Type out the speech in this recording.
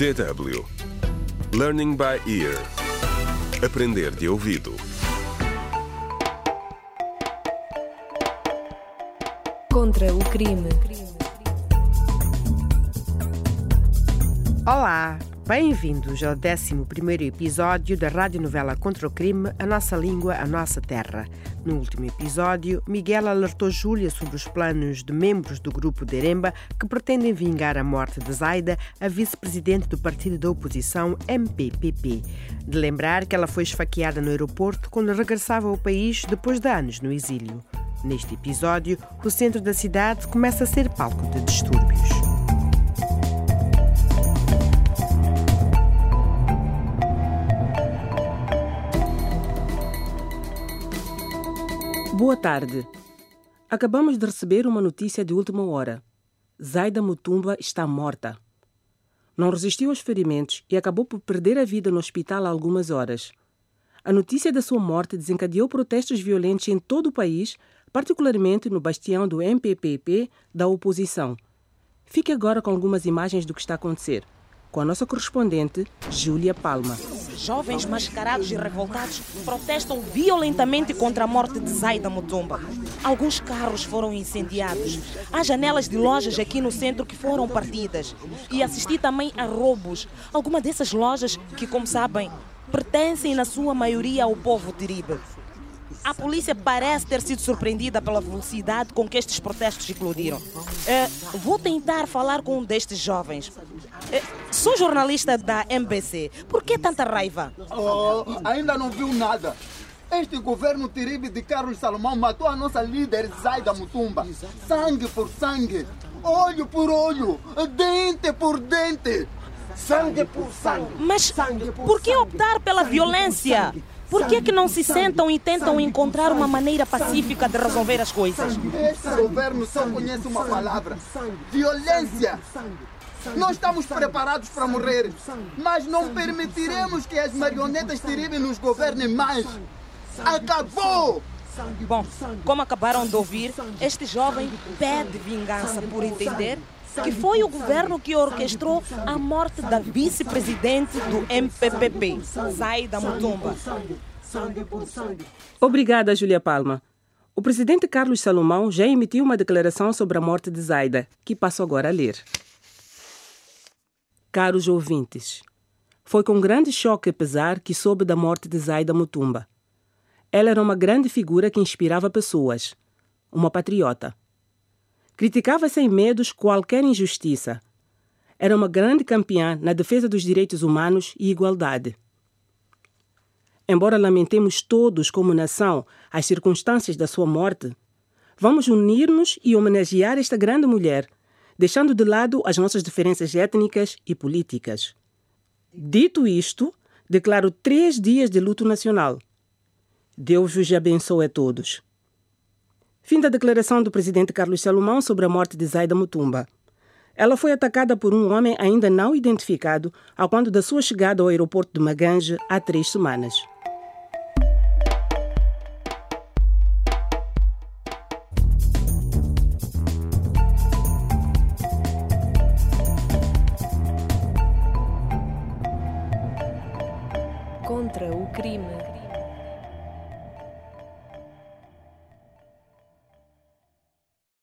DW Learning by Ear. Aprender de ouvido. Contra o crime. Olá, bem-vindos ao 11 episódio da radionovela Contra o Crime, A Nossa Língua, a Nossa Terra. No último episódio, Miguel alertou Júlia sobre os planos de membros do grupo Deremba que pretendem vingar a morte de Zaida, a vice-presidente do partido da oposição MPPP. De lembrar que ela foi esfaqueada no aeroporto quando regressava ao país depois de anos no exílio. Neste episódio, o centro da cidade começa a ser palco de distúrbios. Boa tarde. Acabamos de receber uma notícia de última hora. Zaida Mutumba está morta. Não resistiu aos ferimentos e acabou por perder a vida no hospital há algumas horas. A notícia da sua morte desencadeou protestos violentos em todo o país particularmente no bastião do MPPP da oposição. Fique agora com algumas imagens do que está a acontecer, com a nossa correspondente, Júlia Palma. Jovens mascarados e revoltados protestam violentamente contra a morte de Zaida Mutumba. Alguns carros foram incendiados. Há janelas de lojas aqui no centro que foram partidas. E assisti também a roubos. Algumas dessas lojas, que como sabem, pertencem na sua maioria ao povo Tiribe. A polícia parece ter sido surpreendida pela velocidade com que estes protestos eclodiram. É, vou tentar falar com um destes jovens. É, sou jornalista da MBC. Por que tanta raiva? Oh, ainda não viu nada. Este governo Tiribe de Carlos Salomão matou a nossa líder Zaida Mutumba. Sangue por sangue, olho por olho, dente por dente. Sangue por sangue. Mas por que optar pela violência? Por que, que não se sentam e tentam encontrar uma maneira pacífica de resolver as coisas? Este governo só conhece uma palavra: violência. Nós estamos preparados para morrer, mas não permitiremos que as marionetas Tiribe nos governem mais. Acabou! Bom, como acabaram de ouvir, este jovem pede vingança por entender que foi o governo que orquestrou a morte da vice-presidente do MPPP, Zaida Mutumba. Obrigada, Júlia Palma. O presidente Carlos Salomão já emitiu uma declaração sobre a morte de Zaida, que passo agora a ler. Caros ouvintes, foi com grande choque e pesar que soube da morte de Zaida Mutumba. Ela era uma grande figura que inspirava pessoas, uma patriota Criticava sem medos qualquer injustiça. Era uma grande campeã na defesa dos direitos humanos e igualdade. Embora lamentemos todos como nação as circunstâncias da sua morte, vamos unir-nos e homenagear esta grande mulher, deixando de lado as nossas diferenças étnicas e políticas. Dito isto, declaro três dias de luto nacional. Deus vos abençoe a todos. Fim da declaração do presidente Carlos Salomão sobre a morte de Zaida Mutumba. Ela foi atacada por um homem ainda não identificado ao quando da sua chegada ao aeroporto de Maganje há três semanas. Contra o crime.